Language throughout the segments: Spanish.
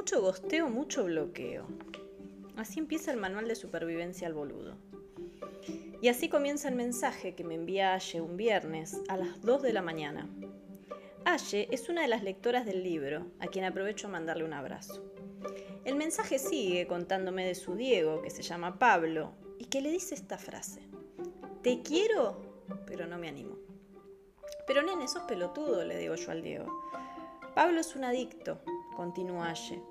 Mucho gosteo, mucho bloqueo. Así empieza el manual de supervivencia al boludo. Y así comienza el mensaje que me envía Aye un viernes a las 2 de la mañana. Aye es una de las lectoras del libro, a quien aprovecho a mandarle un abrazo. El mensaje sigue contándome de su Diego, que se llama Pablo, y que le dice esta frase. Te quiero, pero no me animo. Pero nene, sos pelotudo, le digo yo al Diego. Pablo es un adicto, continúa Aye.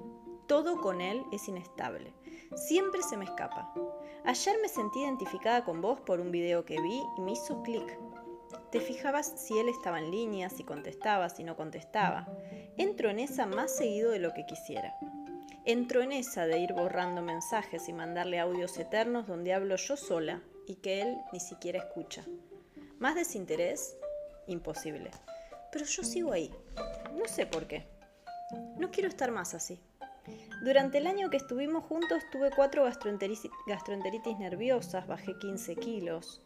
Todo con él es inestable. Siempre se me escapa. Ayer me sentí identificada con vos por un video que vi y me hizo clic. Te fijabas si él estaba en línea, si contestaba, si no contestaba. Entro en esa más seguido de lo que quisiera. Entro en esa de ir borrando mensajes y mandarle audios eternos donde hablo yo sola y que él ni siquiera escucha. ¿Más desinterés? Imposible. Pero yo sigo ahí. No sé por qué. No quiero estar más así. Durante el año que estuvimos juntos tuve cuatro gastroenteritis, nerviosas, bajé 15 kilos.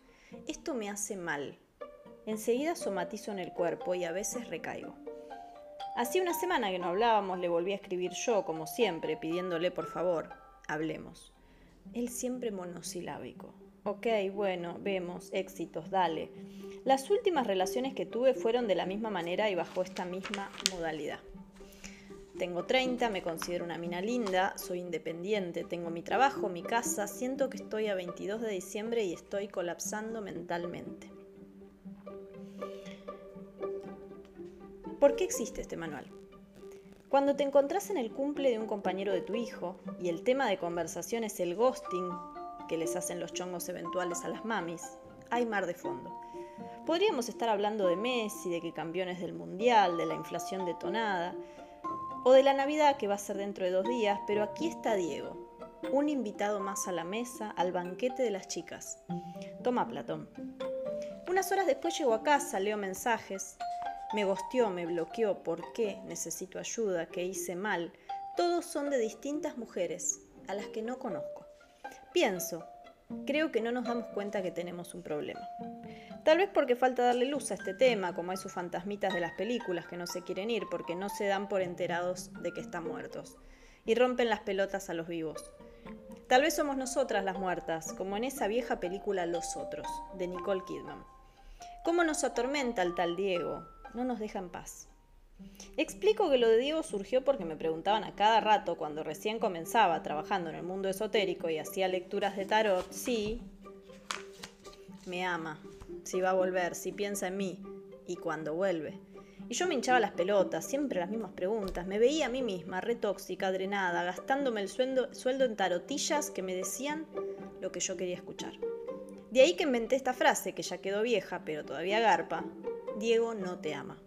Esto me hace mal. Enseguida somatizo en el cuerpo y a veces recaigo. Hacía una semana que no hablábamos, le volví a escribir yo, como siempre, pidiéndole por favor, hablemos. Él siempre monosilábico. Ok, bueno, vemos, éxitos, dale. Las últimas relaciones que tuve fueron de la misma manera y bajo esta misma modalidad. Tengo 30, me considero una mina linda, soy independiente, tengo mi trabajo, mi casa, siento que estoy a 22 de diciembre y estoy colapsando mentalmente. ¿Por qué existe este manual? Cuando te encontrás en el cumple de un compañero de tu hijo y el tema de conversación es el ghosting que les hacen los chongos eventuales a las mamis, hay mar de fondo. Podríamos estar hablando de Messi, de que campeones del Mundial, de la inflación detonada, o de la Navidad que va a ser dentro de dos días, pero aquí está Diego, un invitado más a la mesa, al banquete de las chicas. Toma, Platón. Unas horas después llego a casa, leo mensajes, me gosteó, me bloqueó, ¿por qué? Necesito ayuda, ¿qué hice mal? Todos son de distintas mujeres, a las que no conozco. Pienso, creo que no nos damos cuenta que tenemos un problema. Tal vez porque falta darle luz a este tema, como esos fantasmitas de las películas que no se quieren ir porque no se dan por enterados de que están muertos, y rompen las pelotas a los vivos. Tal vez somos nosotras las muertas, como en esa vieja película Los Otros, de Nicole Kidman. ¿Cómo nos atormenta el tal Diego? no nos deja en paz. Explico que lo de Diego surgió porque me preguntaban a cada rato cuando recién comenzaba trabajando en el mundo esotérico y hacía lecturas de tarot, si me ama, si va a volver, si piensa en mí y cuando vuelve. Y yo me hinchaba las pelotas, siempre las mismas preguntas, me veía a mí misma, retóxica, drenada, gastándome el sueldo, sueldo en tarotillas que me decían lo que yo quería escuchar. De ahí que inventé esta frase, que ya quedó vieja, pero todavía garpa, Diego no te ama.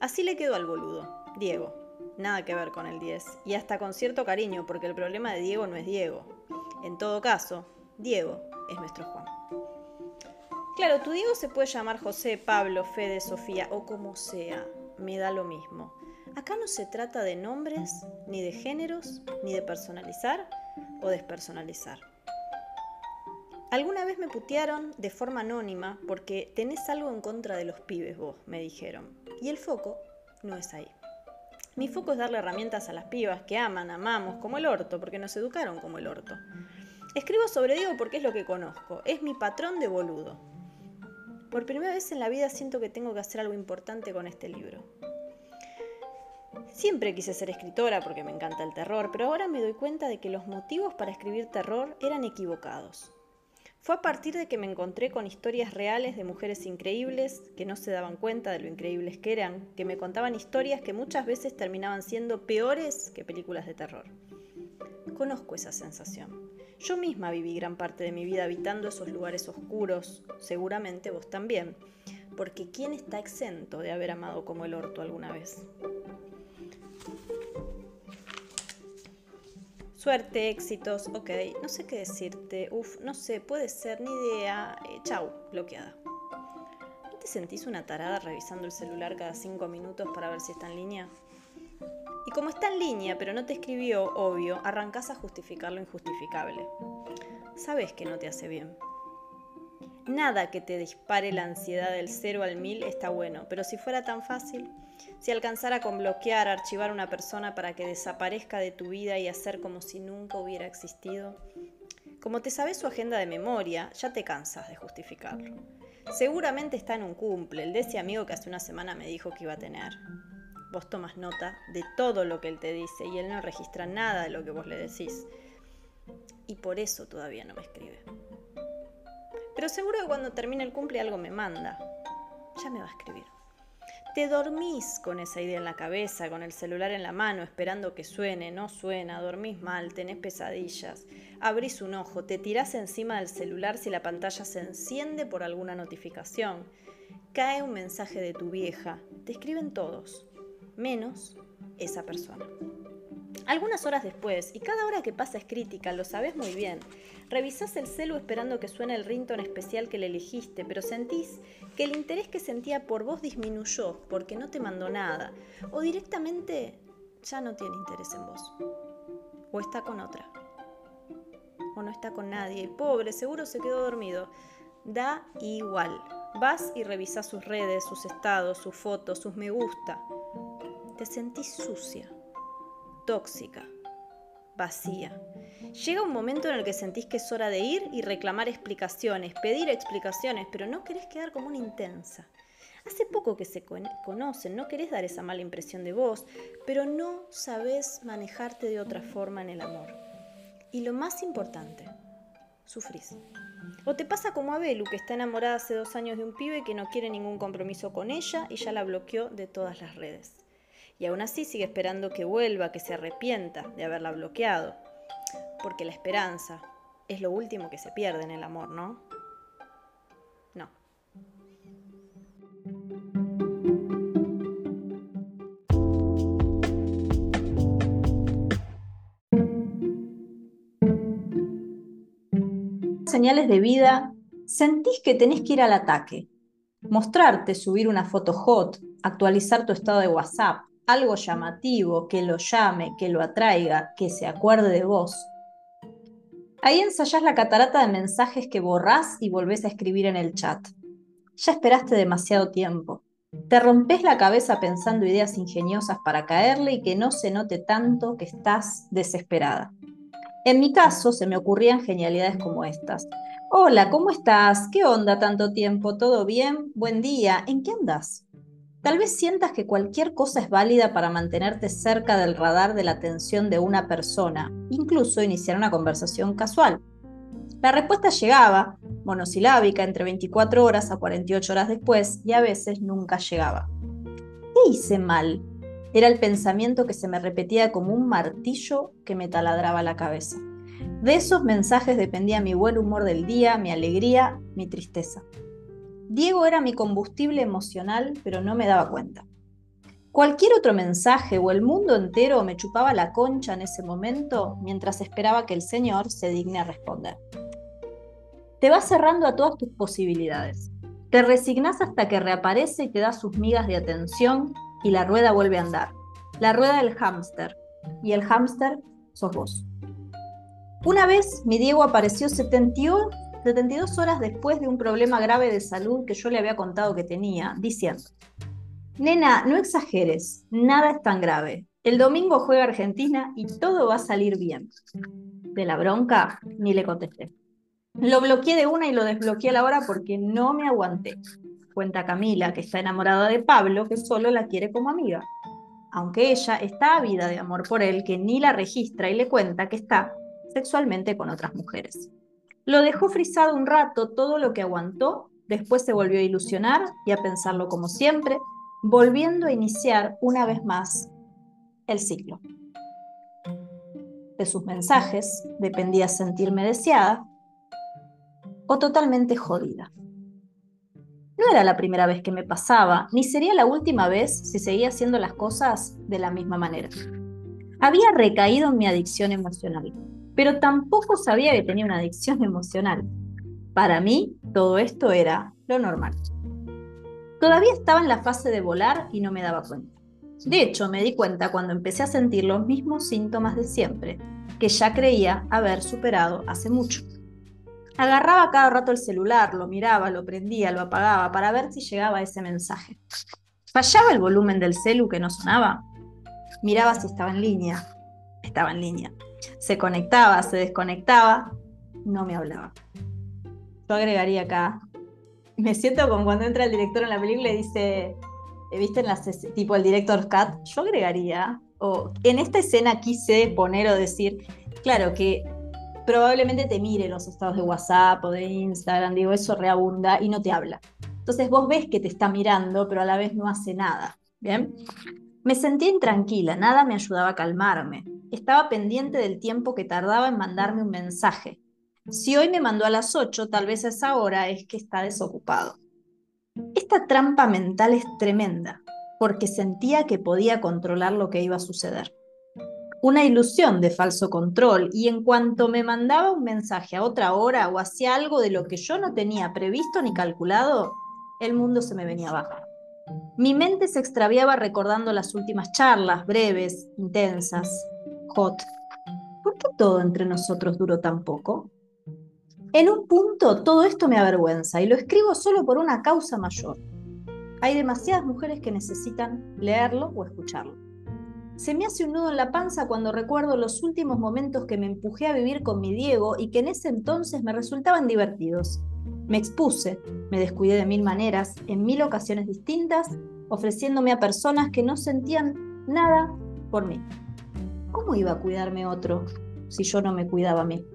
Así le quedó al boludo, Diego. Nada que ver con el 10. Y hasta con cierto cariño, porque el problema de Diego no es Diego. En todo caso, Diego es nuestro Juan. Claro, tu Diego se puede llamar José, Pablo, Fede, Sofía o como sea. Me da lo mismo. Acá no se trata de nombres, ni de géneros, ni de personalizar o despersonalizar. Alguna vez me putearon de forma anónima porque tenés algo en contra de los pibes vos, me dijeron. Y el foco no es ahí. Mi foco es darle herramientas a las pibas que aman, amamos, como el orto, porque nos educaron como el orto. Escribo sobre Diego porque es lo que conozco, es mi patrón de boludo. Por primera vez en la vida siento que tengo que hacer algo importante con este libro. Siempre quise ser escritora porque me encanta el terror, pero ahora me doy cuenta de que los motivos para escribir terror eran equivocados. Fue a partir de que me encontré con historias reales de mujeres increíbles que no se daban cuenta de lo increíbles que eran, que me contaban historias que muchas veces terminaban siendo peores que películas de terror. Conozco esa sensación. Yo misma viví gran parte de mi vida habitando esos lugares oscuros, seguramente vos también, porque ¿quién está exento de haber amado como el orto alguna vez? Suerte, éxitos, ok, no sé qué decirte, uff, no sé, puede ser, ni idea, eh, chau, bloqueada. ¿No te sentís una tarada revisando el celular cada cinco minutos para ver si está en línea? Y como está en línea, pero no te escribió, obvio, arrancás a justificar lo injustificable. Sabes que no te hace bien. Nada que te dispare la ansiedad del 0 al 1000 está bueno, pero si fuera tan fácil, si alcanzara con bloquear, archivar a una persona para que desaparezca de tu vida y hacer como si nunca hubiera existido, como te sabes su agenda de memoria, ya te cansas de justificarlo. Seguramente está en un cumple, el de ese amigo que hace una semana me dijo que iba a tener. Vos tomas nota de todo lo que él te dice y él no registra nada de lo que vos le decís. Y por eso todavía no me escribe. Pero seguro que cuando termine el cumple algo me manda. Ya me va a escribir. Te dormís con esa idea en la cabeza, con el celular en la mano, esperando que suene, no suena, dormís mal, tenés pesadillas, abrís un ojo, te tirás encima del celular si la pantalla se enciende por alguna notificación, cae un mensaje de tu vieja, te escriben todos, menos esa persona. Algunas horas después, y cada hora que pasa es crítica, lo sabes muy bien, revisás el celu esperando que suene el ringtone especial que le elegiste, pero sentís que el interés que sentía por vos disminuyó porque no te mandó nada, o directamente ya no tiene interés en vos, o está con otra, o no está con nadie, y pobre, seguro se quedó dormido. Da igual. Vas y revisás sus redes, sus estados, sus fotos, sus me gusta. Te sentís sucia tóxica, vacía. Llega un momento en el que sentís que es hora de ir y reclamar explicaciones, pedir explicaciones, pero no querés quedar como una intensa. Hace poco que se conocen, no querés dar esa mala impresión de vos, pero no sabés manejarte de otra forma en el amor. Y lo más importante, sufrís. O te pasa como a Belu, que está enamorada hace dos años de un pibe que no quiere ningún compromiso con ella y ya la bloqueó de todas las redes y aún así sigue esperando que vuelva, que se arrepienta de haberla bloqueado. Porque la esperanza es lo último que se pierde en el amor, ¿no? No. Señales de vida, sentís que tenés que ir al ataque, mostrarte, subir una foto hot, actualizar tu estado de WhatsApp, algo llamativo que lo llame, que lo atraiga, que se acuerde de vos. Ahí ensayás la catarata de mensajes que borrás y volvés a escribir en el chat. Ya esperaste demasiado tiempo. Te rompes la cabeza pensando ideas ingeniosas para caerle y que no se note tanto que estás desesperada. En mi caso se me ocurrían genialidades como estas. Hola, ¿cómo estás? ¿Qué onda tanto tiempo? ¿Todo bien? Buen día. ¿En qué andas? Tal vez sientas que cualquier cosa es válida para mantenerte cerca del radar de la atención de una persona, incluso iniciar una conversación casual. La respuesta llegaba, monosilábica, entre 24 horas a 48 horas después, y a veces nunca llegaba. ¿Qué hice mal? Era el pensamiento que se me repetía como un martillo que me taladraba la cabeza. De esos mensajes dependía mi buen humor del día, mi alegría, mi tristeza. Diego era mi combustible emocional, pero no me daba cuenta. Cualquier otro mensaje o el mundo entero me chupaba la concha en ese momento mientras esperaba que el Señor se digne a responder. Te vas cerrando a todas tus posibilidades. Te resignas hasta que reaparece y te da sus migas de atención y la rueda vuelve a andar. La rueda del hámster. Y el hámster sos vos. Una vez mi Diego apareció 71 72 horas después de un problema grave de salud que yo le había contado que tenía, diciendo, Nena, no exageres, nada es tan grave. El domingo juega Argentina y todo va a salir bien. De la bronca, ni le contesté. Lo bloqueé de una y lo desbloqueé a la hora porque no me aguanté. Cuenta Camila, que está enamorada de Pablo, que solo la quiere como amiga. Aunque ella está ávida de amor por él, que ni la registra y le cuenta que está sexualmente con otras mujeres. Lo dejó frisado un rato todo lo que aguantó, después se volvió a ilusionar y a pensarlo como siempre, volviendo a iniciar una vez más el ciclo. De sus mensajes dependía sentirme deseada o totalmente jodida. No era la primera vez que me pasaba, ni sería la última vez si seguía haciendo las cosas de la misma manera. Había recaído en mi adicción emocional pero tampoco sabía que tenía una adicción emocional. Para mí, todo esto era lo normal. Todavía estaba en la fase de volar y no me daba cuenta. De hecho, me di cuenta cuando empecé a sentir los mismos síntomas de siempre, que ya creía haber superado hace mucho. Agarraba cada rato el celular, lo miraba, lo prendía, lo apagaba para ver si llegaba ese mensaje. Fallaba el volumen del celu que no sonaba. Miraba si estaba en línea. Estaba en línea. Se conectaba, se desconectaba, no me hablaba. Yo agregaría acá. Me siento como cuando entra el director en la película y dice, ¿viste en la tipo el director cut? Yo agregaría, o en esta escena quise poner o decir, claro que probablemente te mire los estados de WhatsApp o de Instagram, digo, eso reabunda y no te habla. Entonces vos ves que te está mirando, pero a la vez no hace nada. ¿Bien? Me sentí intranquila, nada me ayudaba a calmarme. Estaba pendiente del tiempo que tardaba en mandarme un mensaje. Si hoy me mandó a las 8, tal vez esa hora es que está desocupado. Esta trampa mental es tremenda, porque sentía que podía controlar lo que iba a suceder una ilusión de falso control y en cuanto me mandaba un mensaje a otra hora o hacía algo de lo que yo no tenía previsto ni calculado, el mundo se me venía abajo. Mi mente se extraviaba recordando las últimas charlas, breves, intensas, hot. ¿Por qué todo entre nosotros duró tan poco? En un punto todo esto me avergüenza y lo escribo solo por una causa mayor. Hay demasiadas mujeres que necesitan leerlo o escucharlo. Se me hace un nudo en la panza cuando recuerdo los últimos momentos que me empujé a vivir con mi Diego y que en ese entonces me resultaban divertidos. Me expuse, me descuidé de mil maneras, en mil ocasiones distintas, ofreciéndome a personas que no sentían nada por mí. ¿Cómo iba a cuidarme otro si yo no me cuidaba a mí?